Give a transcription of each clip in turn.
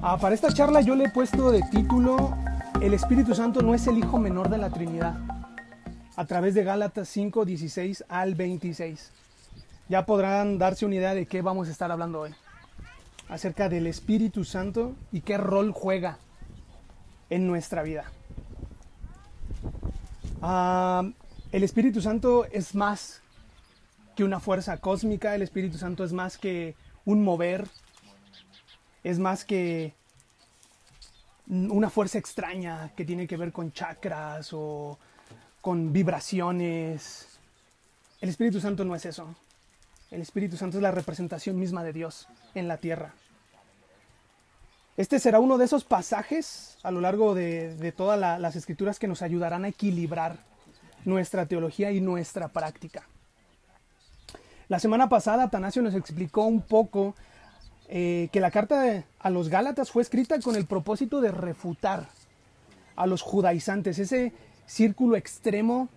Ah, para esta charla yo le he puesto de título El Espíritu Santo no es el Hijo menor de la Trinidad, a través de Gálatas 5, 16 al 26. Ya podrán darse una idea de qué vamos a estar hablando hoy, acerca del Espíritu Santo y qué rol juega en nuestra vida. Ah, el Espíritu Santo es más que una fuerza cósmica, el Espíritu Santo es más que un mover, es más que una fuerza extraña que tiene que ver con chakras o con vibraciones. El Espíritu Santo no es eso. El Espíritu Santo es la representación misma de Dios en la tierra. Este será uno de esos pasajes a lo largo de, todas las escrituras que nos ayudarán a equilibrar nuestra teología y nuestra práctica. La semana pasada Atanasio nos explicó un poco eh, que la carta a los Gálatas fue escrita con el propósito de refutar a los judaizantes, ese círculo extremo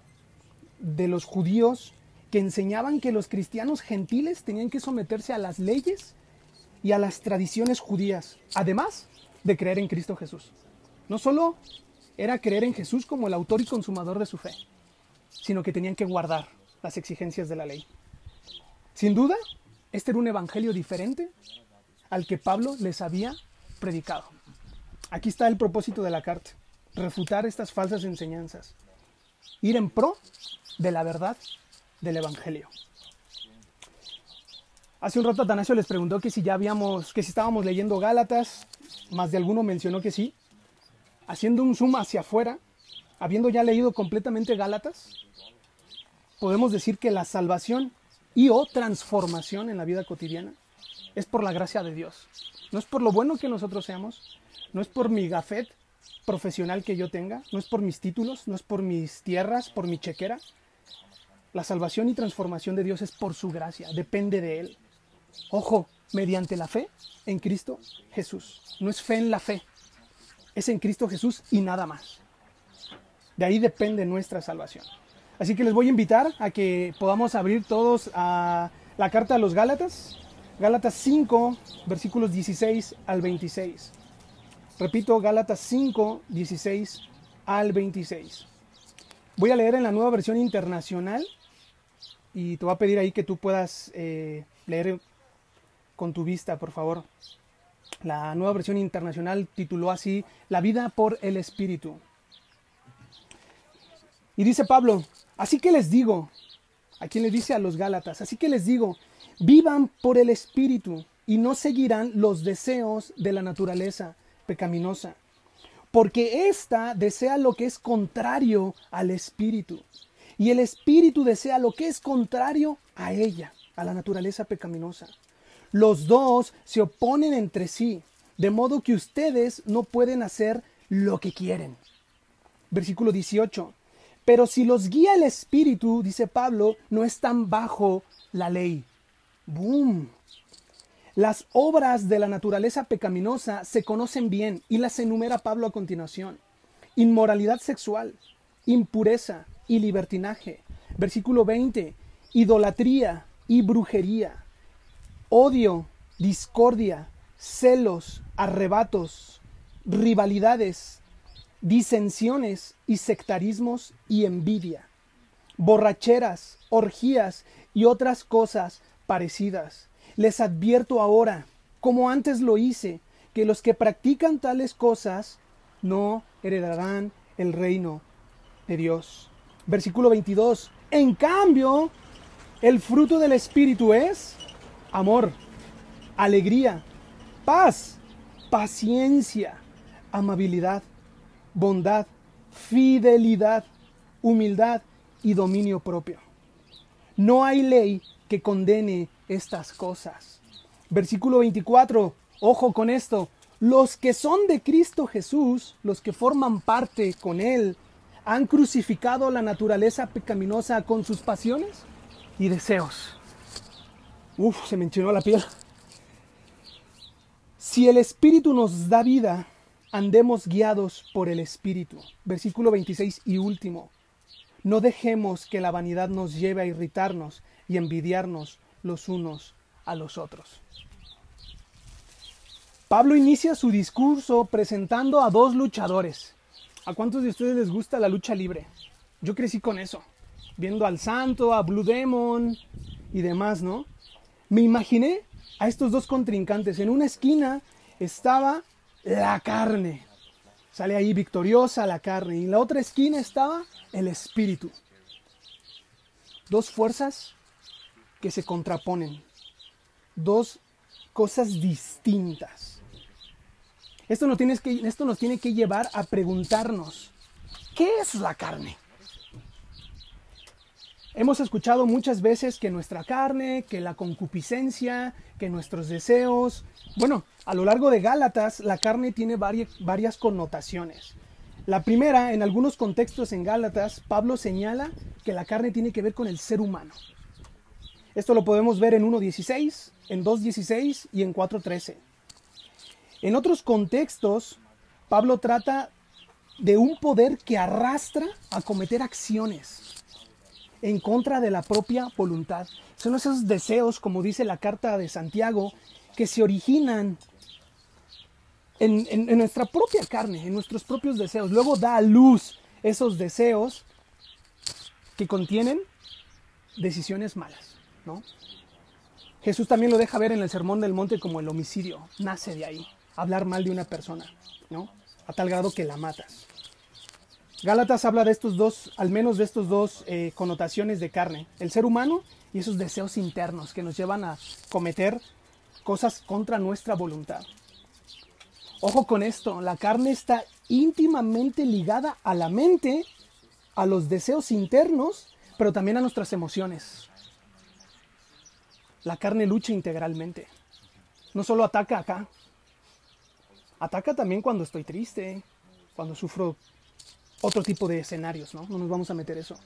de los judíos que enseñaban que los cristianos gentiles tenían que someterse a las leyes y a las tradiciones judías, además de creer en Cristo Jesús. No solo era creer en Jesús como el autor y consumador de su fe, sino que tenían que guardar las exigencias de la ley. Sin duda, este era un evangelio diferente al que Pablo les había predicado. Aquí está el propósito de la carta, refutar estas falsas enseñanzas, ir en pro de la verdad del evangelio. Hace un rato Atanasio les preguntó que si ya habíamos, que si estábamos leyendo Gálatas, más de alguno mencionó que sí. Haciendo un zoom hacia afuera, habiendo ya leído completamente Gálatas, podemos decir que la salvación y o transformación en la vida cotidiana es por la gracia de Dios. No es por lo bueno que nosotros seamos, no es por mi gafet profesional que yo tenga, no es por mis títulos, no es por mis tierras, por mi chequera. La salvación y transformación de Dios es por su gracia, depende de Él. Ojo, mediante la fe en Cristo Jesús. No es fe en la fe, es en Cristo Jesús y nada más. De ahí depende nuestra salvación. Así que les voy a invitar a que podamos abrir todos a la carta a los Gálatas, Gálatas 5, versículos 16 al 26. Repito, Gálatas 5, 16 al 26. Voy a leer en la nueva versión internacional y te voy a pedir ahí que tú puedas eh, leer con tu vista, por favor. La nueva versión internacional tituló así La vida por el Espíritu. Y dice Pablo, Así que les digo, a quien le dice a los Gálatas, así que les digo, vivan por el Espíritu y no seguirán los deseos de la naturaleza pecaminosa, porque ésta desea lo que es contrario al Espíritu, y el Espíritu desea lo que es contrario a ella, a la naturaleza pecaminosa. Los dos se oponen entre sí, de modo que ustedes no pueden hacer lo que quieren. Versículo 18. Pero si los guía el Espíritu, dice Pablo, no están bajo la ley. ¡Boom! Las obras de la naturaleza pecaminosa se conocen bien y las enumera Pablo a continuación. Inmoralidad sexual, impureza y libertinaje. Versículo 20. Idolatría y brujería. Odio, discordia, celos, arrebatos, rivalidades, disensiones y sectarismos y envidia, borracheras, orgías y otras cosas parecidas. Les advierto ahora, como antes lo hice, que los que practican tales cosas no heredarán el reino de Dios. Versículo 22. En cambio, el fruto del Espíritu es amor, alegría, paz, paciencia, amabilidad bondad, fidelidad, humildad y dominio propio. No hay ley que condene estas cosas. Versículo 24, ojo con esto, los que son de Cristo Jesús, los que forman parte con Él, han crucificado la naturaleza pecaminosa con sus pasiones y deseos. Uf, se me enchinó la piel. Si el Espíritu nos da vida, andemos guiados por el Espíritu. Versículo 26 y último. No dejemos que la vanidad nos lleve a irritarnos y envidiarnos los unos a los otros. Pablo inicia su discurso presentando a dos luchadores. ¿A cuántos de ustedes les gusta la lucha libre? Yo crecí con eso, viendo al Santo, a Blue Demon y demás, ¿no? Me imaginé a estos dos contrincantes. En una esquina estaba la carne. Sale ahí victoriosa la carne. Y en la otra esquina estaba el espíritu. Dos fuerzas que se contraponen. Dos cosas distintas. Esto nos, tiene que, llevar a preguntarnos, ¿qué es la carne? Hemos escuchado muchas veces que nuestra carne, que la concupiscencia, que nuestros deseos, bueno, a lo largo de Gálatas la carne tiene varias connotaciones. La primera, en algunos contextos en Gálatas, Pablo señala que la carne tiene que ver con el ser humano. Esto lo podemos ver en 1.16, en 2.16 y en 4.13. En otros contextos, Pablo trata de un poder que arrastra a cometer acciones en contra de la propia voluntad. Son esos deseos, como dice la carta de Santiago, que se originan en, nuestra propia carne, en nuestros propios deseos. Luego da a luz esos deseos que contienen decisiones malas. Jesús también lo deja ver en el Sermón del Monte como el homicidio, nace de ahí hablar mal de una persona, ¿no? A tal grado que la matas. Gálatas habla de estos dos, al menos de estos dos eh, connotaciones de carne, el ser humano y esos deseos internos que nos llevan a cometer cosas contra nuestra voluntad. Ojo con esto, la carne está íntimamente ligada a la mente, a los deseos internos, pero también a nuestras emociones. La carne lucha integralmente. No solo ataca acá, Ataca también cuando estoy triste, cuando sufro otro tipo de escenarios, ¿no? No nos vamos a meter eso.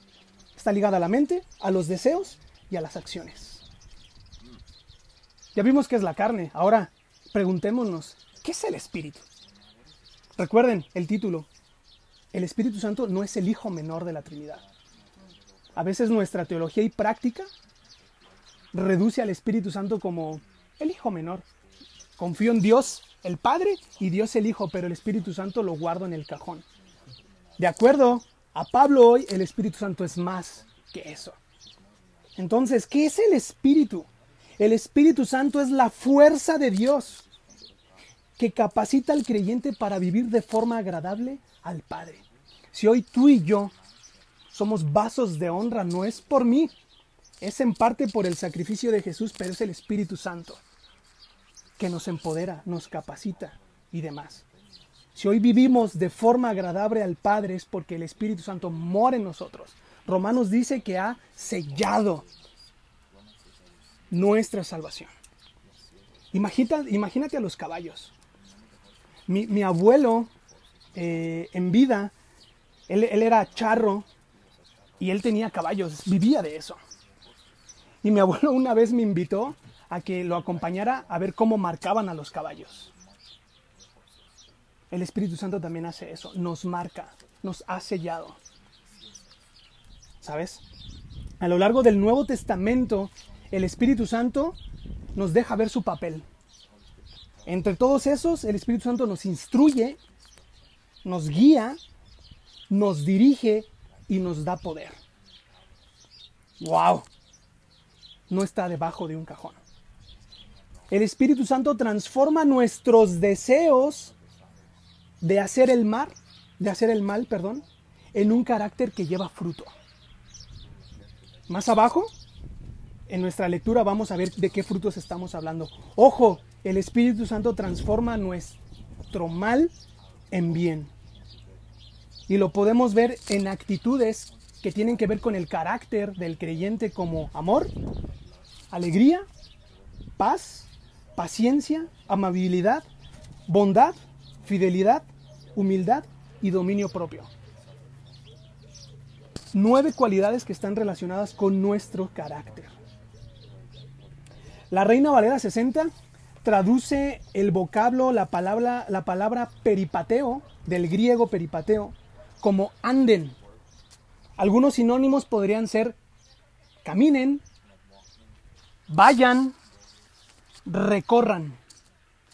Está ligada a la mente, a los deseos y a las acciones. Ya vimos qué es la carne. Ahora preguntémonos, ¿qué es el Espíritu? Recuerden el título. El Espíritu Santo no es el hijo menor de la Trinidad. A veces nuestra teología y práctica reduce al Espíritu Santo como el hijo menor. Confío en Dios el Padre y Dios el Hijo, pero el Espíritu Santo lo guardo en el cajón. De acuerdo a Pablo hoy, el Espíritu Santo es más que eso. Entonces, ¿qué es el Espíritu? El Espíritu Santo es la fuerza de Dios que capacita al creyente para vivir de forma agradable al Padre. Si hoy tú y yo somos vasos de honra, no es por mí, es en parte por el sacrificio de Jesús, pero es el Espíritu Santo que nos empodera, nos capacita y demás. Si hoy vivimos de forma agradable al Padre es porque el Espíritu Santo mora en nosotros. Romanos dice que ha sellado nuestra salvación. Imagínate, imagínate a los caballos. Mi, abuelo eh, en vida, él era charro y él tenía caballos, vivía de eso. Y mi abuelo una vez me invitó a que lo acompañara a ver cómo marcaban a los caballos. El Espíritu Santo también hace eso, nos marca, nos ha sellado. ¿Sabes? A lo largo del Nuevo Testamento, el Espíritu Santo nos deja ver su papel. Entre todos esos, el Espíritu Santo nos instruye, nos guía, nos dirige y nos da poder. ¡Wow! No está debajo de un cajón. El Espíritu Santo transforma nuestros deseos de hacer el mal, de hacer el mal, perdón, en un carácter que lleva fruto. Más abajo, en nuestra lectura vamos a ver de qué frutos estamos hablando. Ojo, el Espíritu Santo transforma nuestro mal en bien. Y lo podemos ver en actitudes que tienen que ver con el carácter del creyente como amor, alegría, paz, paciencia, amabilidad, bondad, fidelidad, humildad y dominio propio. Nueve cualidades que están relacionadas con nuestro carácter. La Reina Valera 60 traduce el vocablo, la palabra, la palabra peripateo, del griego peripateo, como anden. Algunos sinónimos podrían ser caminen, vayan, recorran.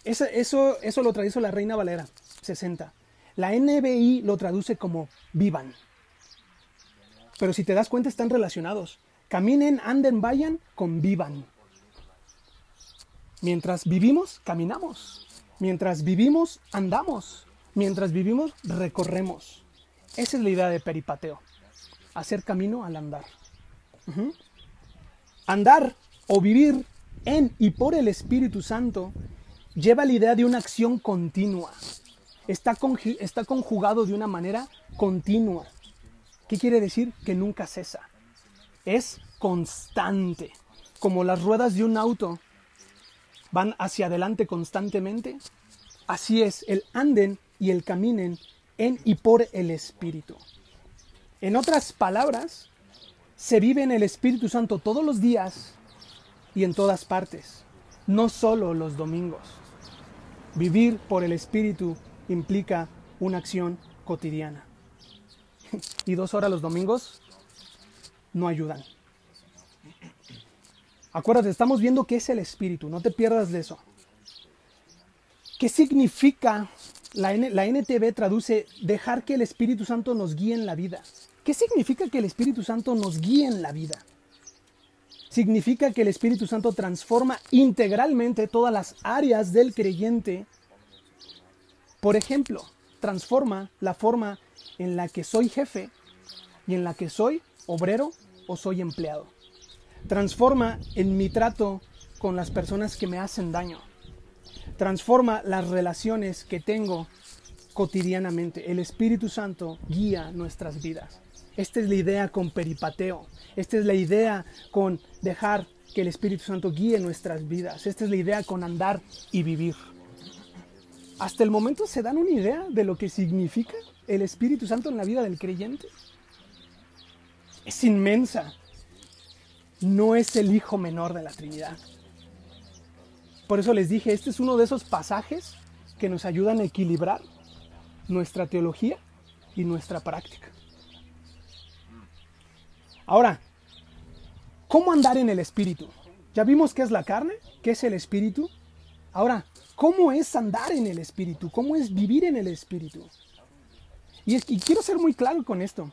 Eso, eso, eso lo traduce la Reina Valera, 60. La NBI lo traduce como vivan. Pero si te das cuenta están relacionados. Caminen, anden, vayan, convivan. Mientras vivimos, caminamos. Mientras vivimos, andamos. Mientras vivimos, recorremos. Esa es la idea de peripateo. Hacer camino al andar. Andar o vivir en y por el Espíritu Santo lleva la idea de una acción continua. Está, está conjugado de una manera continua. ¿Qué quiere decir? Que nunca cesa. Es constante. Como las ruedas de un auto van hacia adelante constantemente, así es el anden y el caminen en y por el Espíritu. En otras palabras, se vive en el Espíritu Santo todos los días y en todas partes, no solo los domingos. Vivir por el Espíritu implica una acción cotidiana. Y dos horas los domingos no ayudan. Acuérdate, estamos viendo qué es el Espíritu, no te pierdas de eso. ¿Qué significa? La, la NTV traduce dejar que el Espíritu Santo nos guíe en la vida. ¿Qué significa que el Espíritu Santo nos guíe en la vida? Significa que el Espíritu Santo transforma integralmente todas las áreas del creyente. Por ejemplo, transforma la forma en la que soy jefe y en la que soy obrero o soy empleado. Transforma en mi trato con las personas que me hacen daño. Transforma las relaciones que tengo cotidianamente. El Espíritu Santo guía nuestras vidas. Esta es la idea con peripateo. Esta es la idea con dejar que el Espíritu Santo guíe nuestras vidas. Esta es la idea con andar y vivir. ¿Hasta el momento se dan una idea de lo que significa el Espíritu Santo en la vida del creyente? Es inmensa. No es el hijo menor de la Trinidad. Por eso les dije, este es uno de esos pasajes que nos ayudan a equilibrar nuestra teología y nuestra práctica. Ahora, ¿cómo andar en el espíritu? Ya vimos qué es la carne, qué es el espíritu. Ahora, ¿cómo es andar en el espíritu? ¿Cómo es vivir en el espíritu? Y, quiero ser muy claro con esto.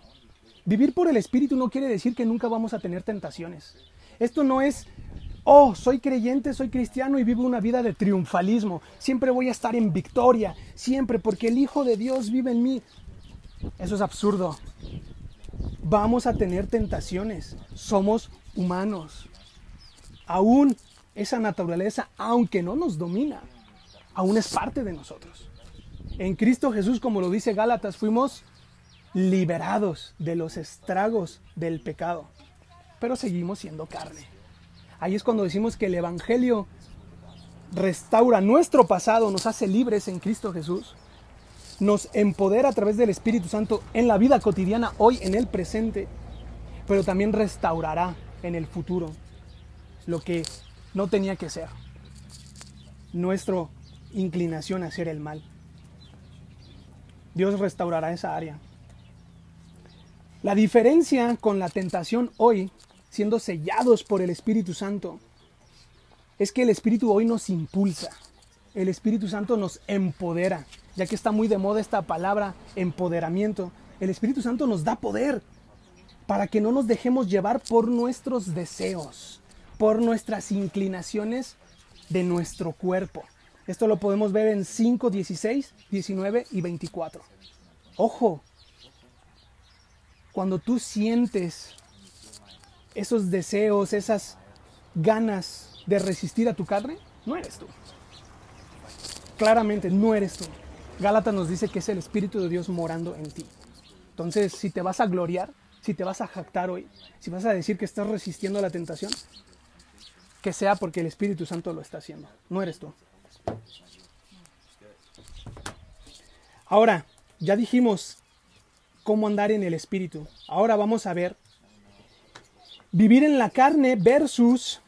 Vivir por el espíritu no quiere decir que nunca vamos a tener tentaciones. Esto no es, oh, soy creyente, soy cristiano y vivo una vida de triunfalismo. Siempre voy a estar en victoria, siempre, porque el Hijo de Dios vive en mí. Eso es absurdo. Vamos a tener tentaciones. Somos humanos. Aún esa naturaleza, aunque no nos domina, aún es parte de nosotros. En Cristo Jesús, como lo dice Gálatas, fuimos liberados de los estragos del pecado, pero seguimos siendo carne. Ahí es cuando decimos que el Evangelio restaura nuestro pasado, nos hace libres en Cristo Jesús, nos empodera a través del Espíritu Santo en la vida cotidiana, hoy en el presente, pero también restaurará en el futuro lo que no tenía que ser. Nuestra inclinación a hacer el mal. Dios restaurará esa área. La diferencia con la tentación hoy, siendo sellados por el Espíritu Santo, es que el Espíritu hoy nos impulsa. El Espíritu Santo nos empodera ya que está muy de moda esta palabra empoderamiento, el Espíritu Santo nos da poder para que no nos dejemos llevar por nuestros deseos, por nuestras inclinaciones de nuestro cuerpo. Esto lo podemos ver en 5, 16, 19 y 24. Ojo, cuando tú sientes esos deseos, esas ganas de resistir a tu carne, no eres tú. Claramente no eres tú. Gálatas nos dice que es el Espíritu de Dios morando en ti. Entonces, si te vas a gloriar, si te vas a jactar hoy, si vas a decir que estás resistiendo a la tentación, que sea porque el Espíritu Santo lo está haciendo, no eres tú. Ahora, ya dijimos cómo andar en el Espíritu. Ahora vamos a ver vivir en la carne versus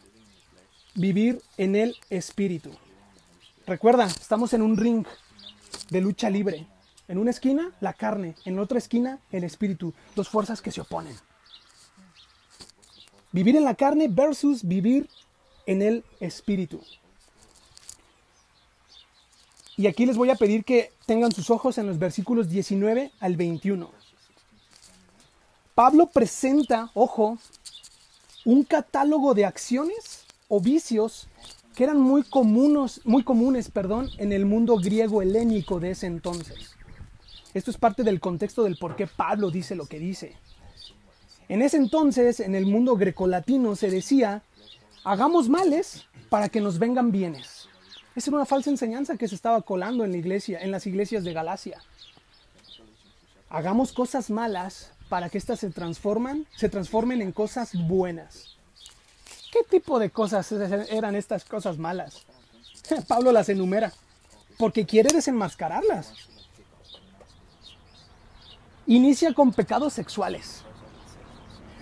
vivir en el Espíritu. Recuerda, estamos en un ring de lucha libre. En una esquina, la carne, en otra esquina, el espíritu. Dos fuerzas que se oponen. Vivir en la carne versus vivir en el espíritu. Y aquí les voy a pedir que tengan sus ojos en los versículos 19 al 21. Pablo presenta, ojo, un catálogo de acciones o vicios que eran muy comunes, muy comunes perdón, en el mundo griego helénico de ese entonces. Esto es parte del contexto del por qué Pablo dice lo que dice. En ese entonces, en el mundo grecolatino, se decía, hagamos males para que nos vengan bienes. Esa era una falsa enseñanza que se estaba colando en la iglesia, en las iglesias de Galacia. Hagamos cosas malas para que éstas se se transformen en cosas buenas. ¿Qué tipo de cosas eran estas cosas malas? Pablo las enumera, porque quiere desenmascararlas. Inicia con pecados sexuales.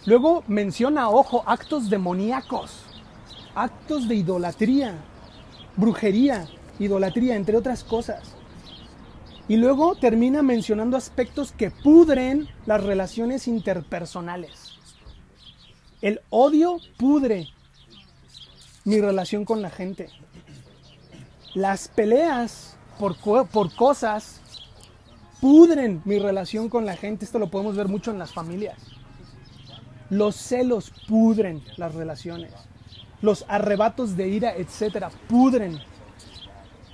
Luego menciona, ojo, actos demoníacos, actos de idolatría, brujería, idolatría, entre otras cosas. Y luego termina mencionando aspectos que pudren las relaciones interpersonales. El odio pudre mi relación con la gente. Las peleas por, por cosas pudren mi relación con la gente. Esto lo podemos ver mucho en las familias. Los celos pudren las relaciones. Los arrebatos de ira, etcétera, pudren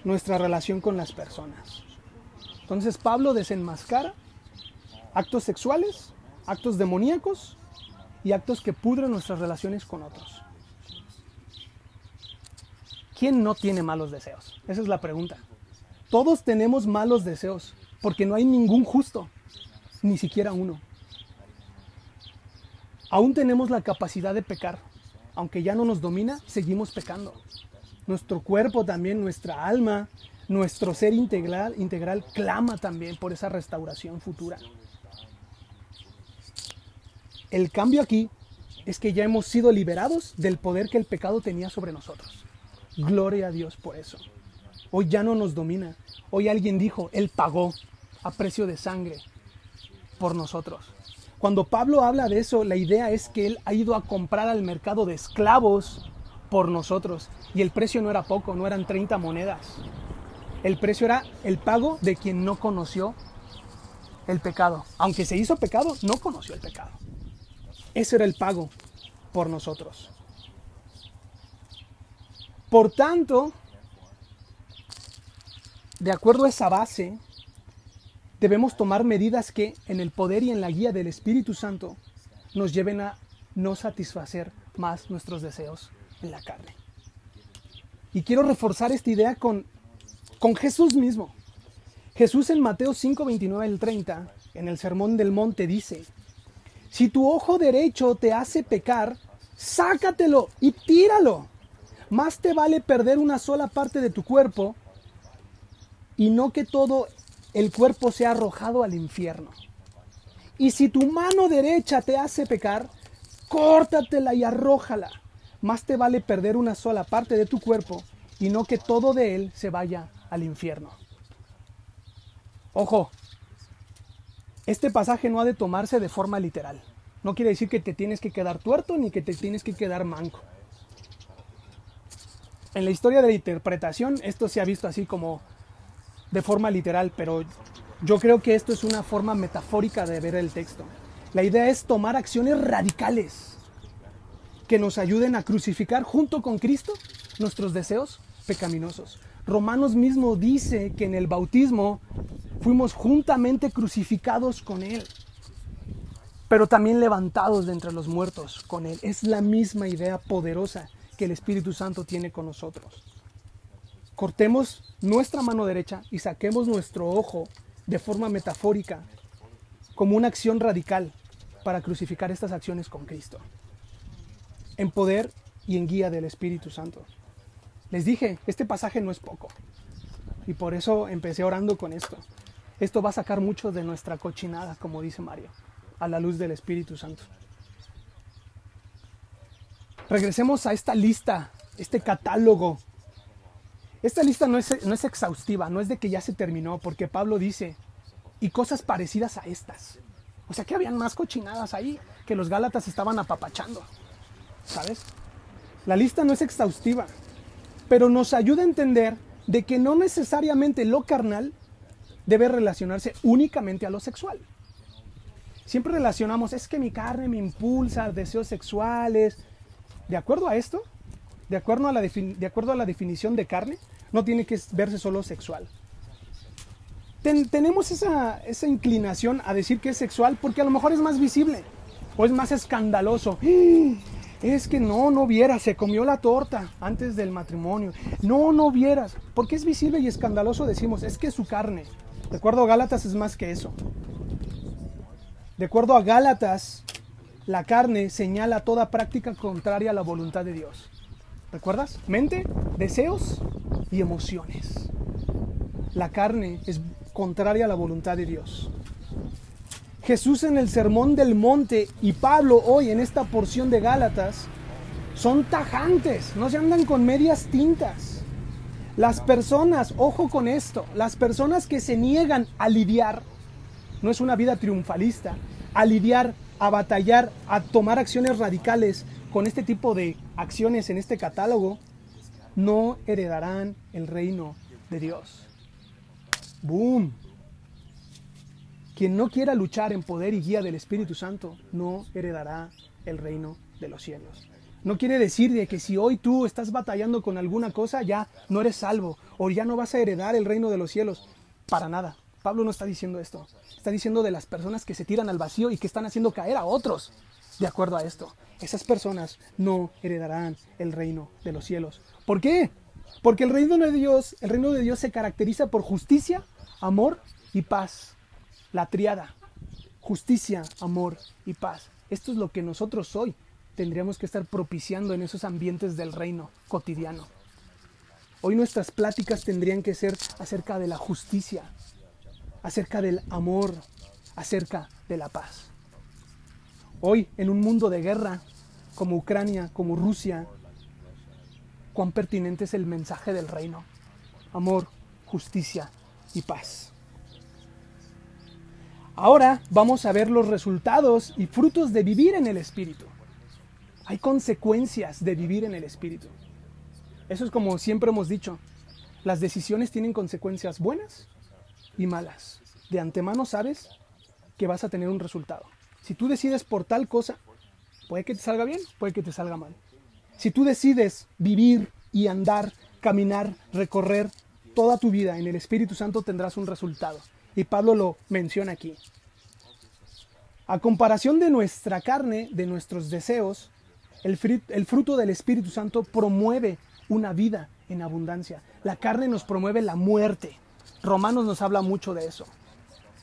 nuestra relación con las personas. Entonces Pablo desenmascara actos sexuales, actos demoníacos y actos que pudren nuestras relaciones con otros. ¿Quién no tiene malos deseos? Esa es la pregunta. Todos tenemos malos deseos, porque no hay ningún justo, ni siquiera uno. Aún tenemos la capacidad de pecar. Aunque ya no nos domina, seguimos pecando. Nuestro cuerpo también, nuestra alma, nuestro ser integral, integral clama también por esa restauración futura. El cambio aquí es que ya hemos sido liberados del poder que el pecado tenía sobre nosotros. Gloria a Dios por eso. Hoy ya no nos domina. Hoy alguien dijo, Él pagó a precio de sangre por nosotros. Cuando Pablo habla de eso, la idea es que Él ha ido a comprar al mercado de esclavos por nosotros. Y el precio no era poco, no eran 30 monedas. El precio era el pago de quien no conoció el pecado. Aunque se hizo pecado, no conoció el pecado. Ese era el pago por nosotros. Por tanto, de acuerdo a esa base, debemos tomar medidas que, en el poder y en la guía del Espíritu Santo, nos lleven a no satisfacer más nuestros deseos en la carne. Y quiero reforzar esta idea con, con Jesús mismo. Jesús en Mateo 5, 29 al 30, en el Sermón del Monte, dice, si tu ojo derecho te hace pecar, sácatelo y tíralo más te vale perder una sola parte de tu cuerpo y no que todo el cuerpo sea arrojado al infierno. Y si tu mano derecha te hace pecar, córtatela y arrójala. Más te vale perder una sola parte de tu cuerpo y no que todo de él se vaya al infierno. Ojo, este pasaje no ha de tomarse de forma literal. No quiere decir que te tienes que quedar tuerto ni que te tienes que quedar manco en la historia de la interpretación esto se ha visto así como de forma literal, pero yo creo que esto es una forma metafórica de ver el texto. La idea es tomar acciones radicales que nos ayuden a crucificar junto con Cristo nuestros deseos pecaminosos. Romanos mismo dice que en el bautismo fuimos juntamente crucificados con Él, pero también levantados de entre los muertos con Él. Es la misma idea poderosa que el Espíritu Santo tiene con nosotros. Cortemos nuestra mano derecha y saquemos nuestro ojo de forma metafórica como una acción radical para crucificar estas acciones con Cristo. En poder y en guía del Espíritu Santo. Les dije, este pasaje no es poco. Y por eso empecé orando con esto. Esto va a sacar mucho de nuestra cochinada, como dice Mario, a la luz del Espíritu Santo. Regresemos a esta lista, este catálogo. Esta lista no es, no es exhaustiva, no es de que ya se terminó, porque Pablo dice, y cosas parecidas a estas. O sea que habían más cochinadas ahí que los Gálatas estaban apapachando. ¿Sabes? La lista no es exhaustiva, pero nos ayuda a entender de que no necesariamente lo carnal debe relacionarse únicamente a lo sexual. Siempre relacionamos, es que mi carne me impulsa deseos sexuales. ¿De acuerdo a esto? ¿De acuerdo a la, de acuerdo a la definición de carne? No tiene que verse solo sexual. tenemos esa, esa inclinación a decir que es sexual porque a lo mejor es más visible o es más escandaloso. Es que no, no vieras, se comió la torta antes del matrimonio. No, no vieras. Porque es visible y escandaloso decimos, es que su carne. De acuerdo a Gálatas es más que eso. De acuerdo a Gálatas, la carne señala toda práctica contraria a la voluntad de Dios. ¿Recuerdas? Mente, deseos y emociones. La carne es contraria a la voluntad de Dios. Jesús en el Sermón del Monte y Pablo hoy en esta porción de Gálatas son tajantes, no se andan con medias tintas. Las personas, ojo con esto, las personas que se niegan a lidiar no es una vida triunfalista. A lidiar, a batallar, a tomar acciones radicales con este tipo de acciones en este catálogo, no heredarán el reino de Dios. ¡Boom! Quien no quiera luchar en poder y guía del Espíritu Santo no heredará el reino de los cielos. No quiere decir de que si hoy tú estás batallando con alguna cosa ya no eres salvo o ya no vas a heredar el reino de los cielos. Para nada. Pablo no está diciendo esto. Está diciendo de las personas que se tiran al vacío y que están haciendo caer a otros. De acuerdo a esto, esas personas no heredarán el reino de los cielos. ¿Por qué? Porque el reino de Dios, el reino de Dios se caracteriza por justicia, amor y paz. La triada. Justicia, amor y paz. Esto es lo que nosotros hoy tendríamos que estar propiciando en esos ambientes del reino cotidiano. Hoy nuestras pláticas tendrían que ser acerca de la justicia, acerca del amor, acerca de la paz. Hoy, en un mundo de guerra, como Ucrania, como Rusia, cuán pertinente es el mensaje del reino. Amor, justicia y paz. Ahora vamos a ver los resultados y frutos de vivir en el Espíritu. Hay consecuencias de vivir en el Espíritu. Eso es como siempre hemos dicho. Las decisiones tienen consecuencias buenas y malas. De antemano sabes que vas a tener un resultado. Si tú decides por tal cosa, puede que te salga bien, puede que te salga mal. Si tú decides vivir y andar, caminar, recorrer toda tu vida en el Espíritu Santo, tendrás un resultado. Y Pablo lo menciona aquí. A comparación de nuestra carne, de nuestros deseos, el, fruto del Espíritu Santo promueve una vida en abundancia. La carne nos promueve la muerte. Romanos nos habla mucho de eso.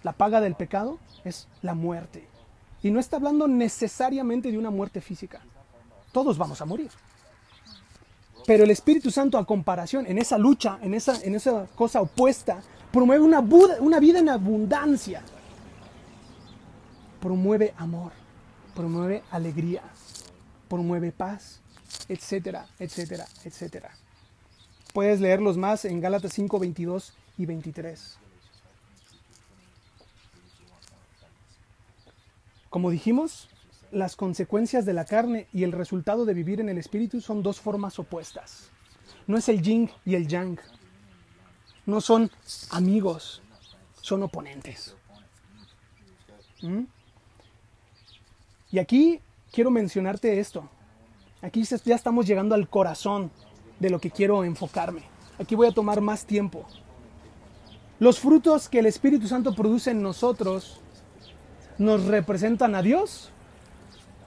La paga del pecado es la muerte. Y no está hablando necesariamente de una muerte física. Todos vamos a morir. Pero el Espíritu Santo a comparación, en esa lucha, en esa, en esa cosa opuesta, promueve una, vida en abundancia. Promueve amor, promueve alegría, promueve paz, etcétera, etcétera, etcétera. Puedes leerlos más en Gálatas 5, 22 y 23. Como dijimos, las consecuencias de la carne y el resultado de vivir en el espíritu son dos formas opuestas. No es el yin y el yang. No son amigos, son oponentes. ¿Mm? Y aquí quiero mencionarte esto. Aquí ya estamos llegando al corazón de lo que quiero enfocarme. Aquí voy a tomar más tiempo. Los frutos que el Espíritu Santo produce en nosotros nos representan a Dios,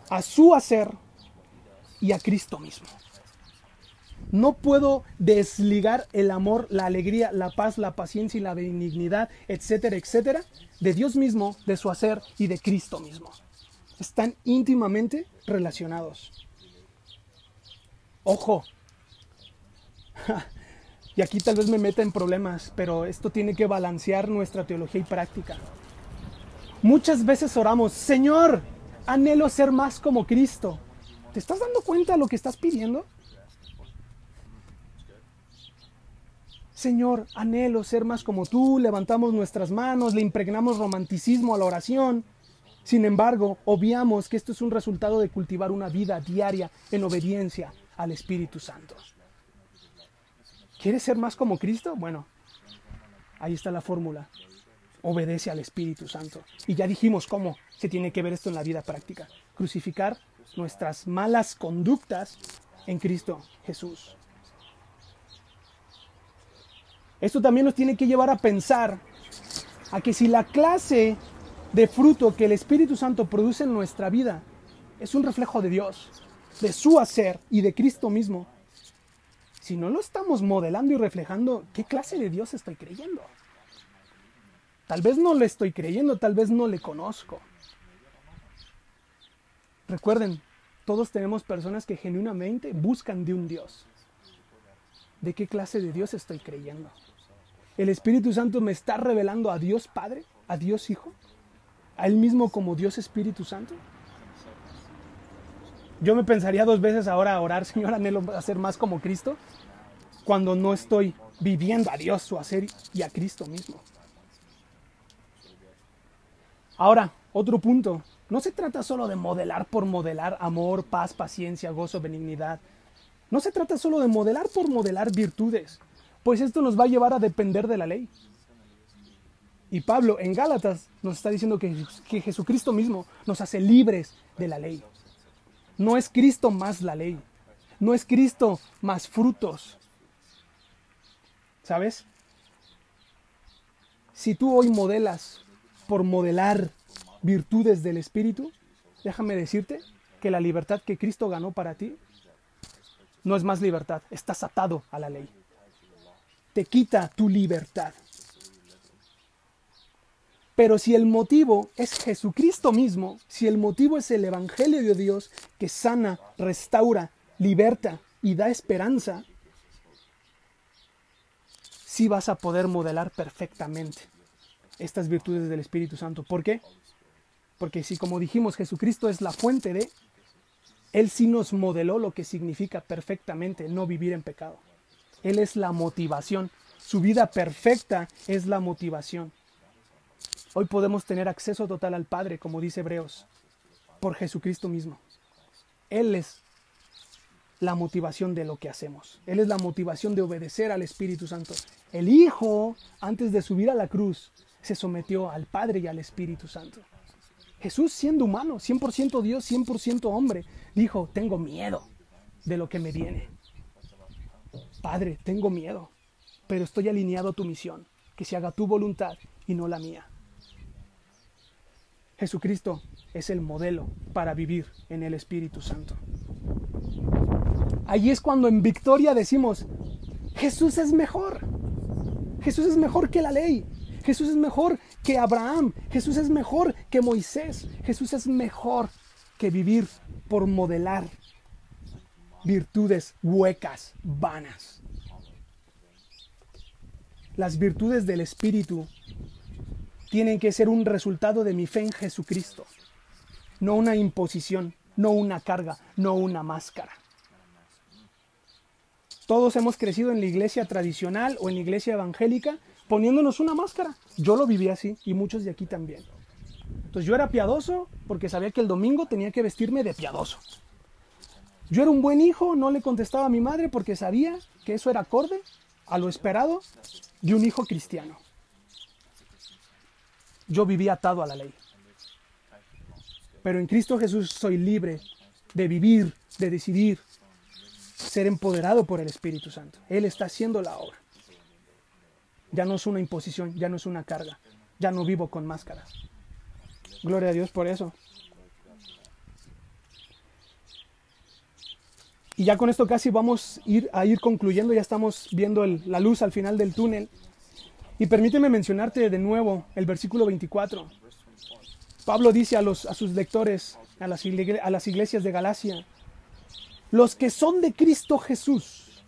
a su hacer y a Cristo mismo. No puedo desligar el amor, la alegría, la paz, la paciencia y la benignidad, etcétera, etcétera, de Dios mismo, de su hacer y de Cristo mismo. Están íntimamente relacionados. Ojo. Y aquí tal vez me meta en problemas, pero esto tiene que balancear nuestra teología y práctica. Muchas veces oramos, Señor, anhelo ser más como Cristo. ¿Te estás dando cuenta de lo que estás pidiendo? Señor, anhelo ser más como tú, levantamos nuestras manos, le impregnamos romanticismo a la oración. Sin embargo, obviamos que esto es un resultado de cultivar una vida diaria en obediencia al Espíritu Santo. ¿Quieres ser más como Cristo? Bueno, ahí está la fórmula. Obedece al Espíritu Santo. Y ya dijimos cómo se tiene que ver esto en la vida práctica. Crucificar nuestras malas conductas en Cristo Jesús. Esto también nos tiene que llevar a pensar a que si la clase de fruto que el Espíritu Santo produce en nuestra vida es un reflejo de Dios, de su hacer y de Cristo mismo, si no lo estamos modelando y reflejando, ¿qué clase de Dios estoy creyendo? Tal vez no le estoy creyendo, tal vez no le conozco. Recuerden, todos tenemos personas que genuinamente buscan de un Dios. ¿De qué clase de Dios estoy creyendo? ¿El Espíritu Santo me está revelando a Dios Padre, a Dios Hijo, a Él mismo como Dios Espíritu Santo? Yo me pensaría dos veces ahora a orar, Señor, anhelo hacer más como Cristo, cuando no estoy viviendo a Dios su hacer y a Cristo mismo. Ahora, otro punto. No se trata solo de modelar por modelar amor, paz, paciencia, gozo, benignidad. No se trata solo de modelar por modelar virtudes, pues esto nos va a llevar a depender de la ley. Y Pablo en Gálatas nos está diciendo que, que Jesucristo mismo nos hace libres de la ley. No es Cristo más la ley. No es Cristo más frutos. ¿Sabes? Si tú hoy modelas por modelar virtudes del Espíritu, déjame decirte que la libertad que Cristo ganó para ti no es más libertad, estás atado a la ley. Te quita tu libertad. Pero si el motivo es Jesucristo mismo, si el motivo es el Evangelio de Dios que sana, restaura, liberta y da esperanza, sí vas a poder modelar perfectamente estas virtudes del Espíritu Santo. ¿Por qué? Porque si como dijimos Jesucristo es la fuente de, Él sí nos modeló lo que significa perfectamente no vivir en pecado. Él es la motivación. Su vida perfecta es la motivación. Hoy podemos tener acceso total al Padre, como dice Hebreos, por Jesucristo mismo. Él es la motivación de lo que hacemos. Él es la motivación de obedecer al Espíritu Santo. El Hijo, antes de subir a la cruz, se sometió al Padre y al Espíritu Santo. Jesús, siendo humano, 100% Dios, 100% hombre, dijo, tengo miedo de lo que me viene. Padre, tengo miedo, pero estoy alineado a tu misión, que se haga tu voluntad y no la mía. Jesucristo es el modelo para vivir en el Espíritu Santo. Allí es cuando en victoria decimos, Jesús es mejor. Jesús es mejor que la ley. Jesús es mejor que Abraham. Jesús es mejor que Moisés. Jesús es mejor que vivir por modelar virtudes huecas, vanas. Las virtudes del Espíritu tienen que ser un resultado de mi fe en Jesucristo, no una imposición, no una carga, no una máscara. Todos hemos crecido en la iglesia tradicional o en la iglesia evangélica poniéndonos una máscara. Yo lo viví así y muchos de aquí también. Entonces yo era piadoso porque sabía que el domingo tenía que vestirme de piadoso. Yo era un buen hijo, no le contestaba a mi madre porque sabía que eso era acorde a lo esperado de un hijo cristiano. Yo vivía atado a la ley. Pero en Cristo Jesús soy libre de vivir, de decidir, ser empoderado por el Espíritu Santo. Él está haciendo la obra. Ya no es una imposición, ya no es una carga. Ya no vivo con máscaras. Gloria a Dios por eso. Y ya con esto casi vamos a ir, a ir concluyendo, ya estamos viendo la luz al final del túnel. Y permíteme mencionarte de nuevo el versículo 24. Pablo dice a, sus lectores, a las iglesias de Galacia, los que son de Cristo Jesús,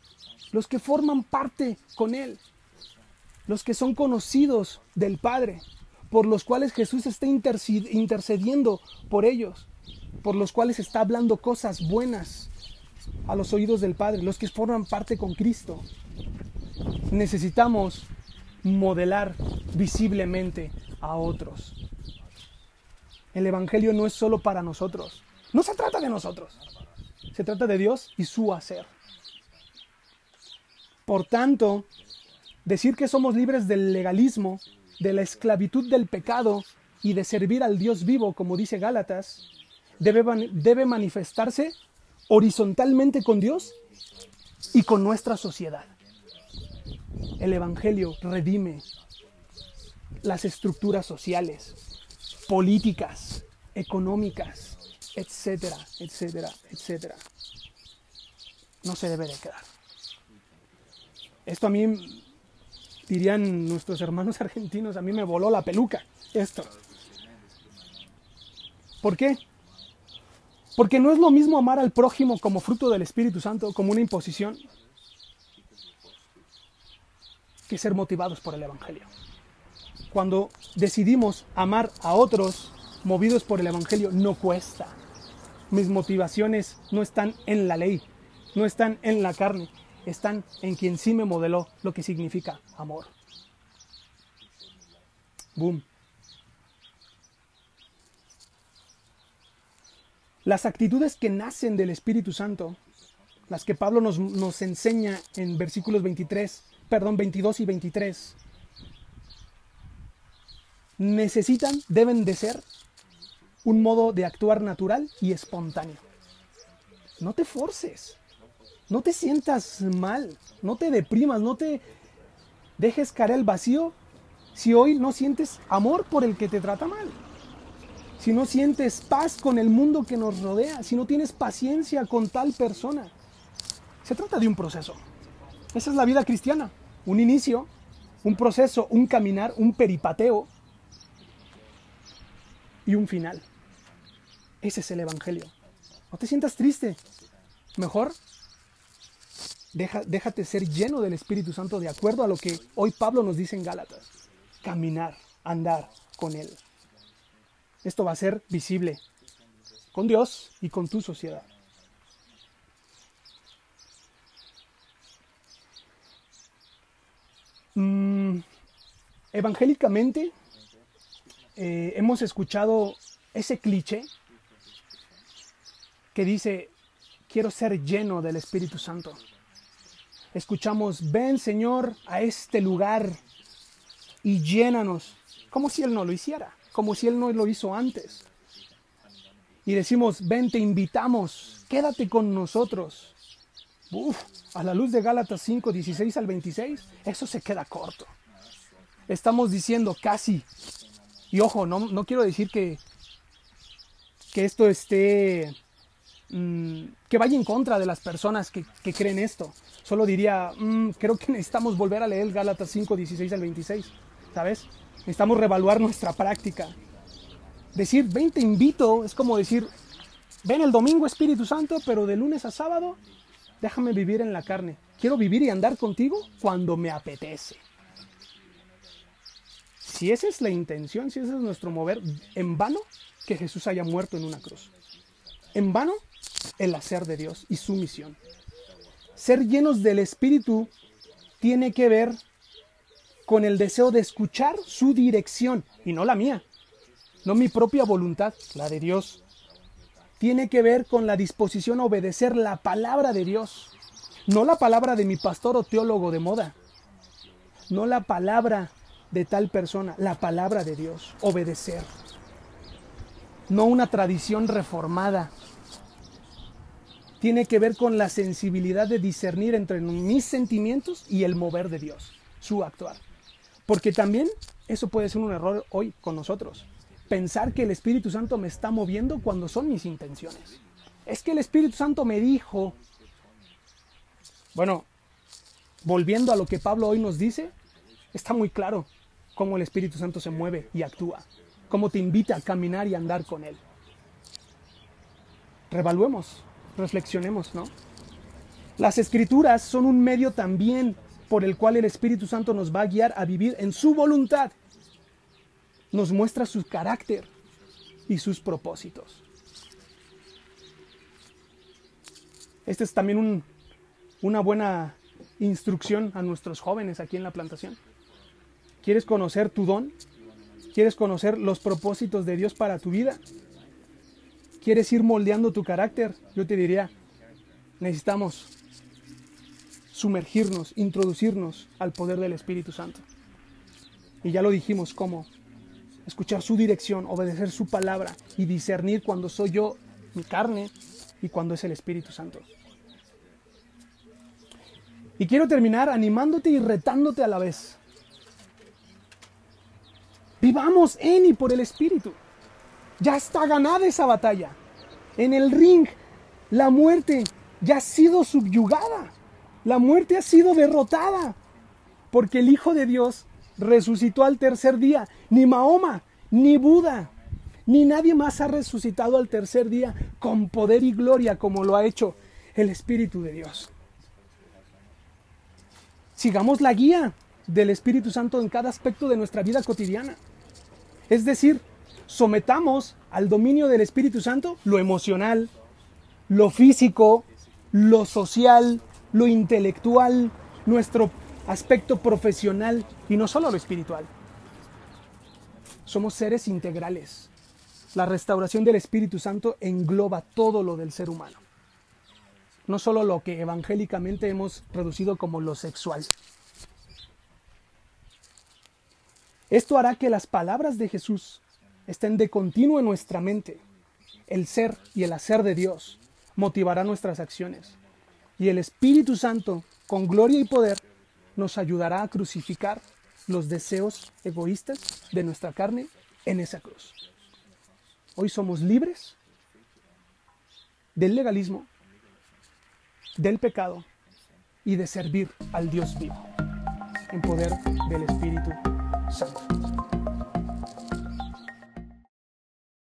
los que forman parte con Él, los que son conocidos del Padre, por los cuales Jesús está intercediendo por ellos, por los cuales está hablando cosas buenas a los oídos del Padre, los que forman parte con Cristo. Necesitamos modelar visiblemente a otros. El Evangelio no es solo para nosotros, no se trata de nosotros, se trata de Dios y su hacer. Por tanto, decir que somos libres del legalismo, de la esclavitud del pecado y de servir al Dios vivo, como dice Gálatas, debe, debe manifestarse horizontalmente con Dios y con nuestra sociedad. El Evangelio redime las estructuras sociales, políticas, económicas, etcétera, etcétera, etcétera. No se debe de quedar. Esto a mí, dirían nuestros hermanos argentinos, a mí me voló la peluca, esto. ¿Por qué? Porque no es lo mismo amar al prójimo como fruto del Espíritu Santo, como una imposición, que ser motivados por el Evangelio. Cuando decidimos amar a otros movidos por el Evangelio, no cuesta. Mis motivaciones no están en la ley, no están en la carne, están en quien sí me modeló lo que significa amor. Boom. Las actitudes que nacen del Espíritu Santo, las que Pablo nos, nos enseña en versículos 23, perdón, 22 y 23, necesitan, deben de ser un modo de actuar natural y espontáneo. No te forces, no te sientas mal, no te deprimas, no te dejes caer el vacío si hoy no sientes amor por el que te trata mal si no sientes paz con el mundo que nos rodea, si no tienes paciencia con tal persona. Se trata de un proceso. Esa es la vida cristiana. Un inicio, un proceso, un caminar, un peripateo y un final. Ese es el Evangelio. No te sientas triste. Mejor déjate ser lleno del Espíritu Santo de acuerdo a lo que hoy Pablo nos dice en Gálatas. Caminar, andar con Él. Esto va a ser visible con Dios y con tu sociedad. Mm, evangélicamente eh, hemos escuchado ese cliché que dice, quiero ser lleno del Espíritu Santo. Escuchamos, ven Señor a este lugar y llénanos, como si Él no lo hiciera como si Él no lo hizo antes. Y decimos, ven, te invitamos, quédate con nosotros. A la luz de Gálatas 5, 16 al 26, eso se queda corto. Estamos diciendo casi, y ojo, no, no quiero decir que, que esto esté, mm, que vaya en contra de las personas que, creen esto. Solo diría, mm, creo que necesitamos volver a leer Gálatas 5, 16 al 26, ¿sabes? Necesitamos revaluar nuestra práctica. Decir, ven, te invito, es como decir, ven el domingo Espíritu Santo, pero de lunes a sábado, déjame vivir en la carne. Quiero vivir y andar contigo cuando me apetece. Si esa es la intención, si ese es nuestro mover, en vano que Jesús haya muerto en una cruz. En vano el hacer de Dios y su misión. Ser llenos del Espíritu tiene que ver con el deseo de escuchar su dirección y no la mía, no mi propia voluntad, la de Dios. Tiene que ver con la disposición a obedecer la palabra de Dios, no la palabra de mi pastor o teólogo de moda, no la palabra de tal persona, la palabra de Dios, obedecer. No una tradición reformada. Tiene que ver con la sensibilidad de discernir entre mis sentimientos y el mover de Dios, su actuar. Porque también eso puede ser un error hoy con nosotros. Pensar que el Espíritu Santo me está moviendo cuando son mis intenciones. Es que el Espíritu Santo me dijo. Bueno, volviendo a lo que Pablo hoy nos dice, está muy claro cómo el Espíritu Santo se mueve y actúa, cómo te invita a caminar y andar con Él. Revaluemos, reflexionemos, ¿no? Las escrituras son un medio también por el cual el Espíritu Santo nos va a guiar a vivir en su voluntad. Nos muestra su carácter y sus propósitos. Esta es también una buena instrucción a nuestros jóvenes aquí en la plantación. ¿Quieres conocer tu don? ¿Quieres conocer los propósitos de Dios para tu vida? ¿Quieres ir moldeando tu carácter? Yo te diría, necesitamos sumergirnos, introducirnos al poder del Espíritu Santo. Y ya lo dijimos, cómo escuchar su dirección, obedecer su palabra y discernir cuando soy yo, mi carne, y cuando es el Espíritu Santo. Y quiero terminar animándote y retándote a la vez. Vivamos en y por el Espíritu. Ya está ganada esa batalla. En el ring, la muerte ya ha sido subyugada. La muerte ha sido derrotada. Porque el Hijo de Dios resucitó al tercer día. Ni Mahoma, ni Buda, ni nadie más ha resucitado al tercer día con poder y gloria como lo ha hecho el Espíritu de Dios. Sigamos la guía del Espíritu Santo en cada aspecto de nuestra vida cotidiana. Es decir, sometamos al dominio del Espíritu Santo lo emocional, lo físico, lo social, lo intelectual, nuestro aspecto profesional y no solo lo espiritual. Somos seres integrales. La restauración del Espíritu Santo engloba todo lo del ser humano. No solo lo que evangélicamente hemos reducido como lo sexual. Esto hará que las palabras de Jesús estén de continuo en nuestra mente. El ser y el hacer de Dios motivará nuestras acciones. Y el Espíritu Santo, con gloria y poder, nos ayudará a crucificar los deseos egoístas de nuestra carne en esa cruz. Hoy somos libres del legalismo, del pecado y de servir al Dios vivo en poder del Espíritu Santo.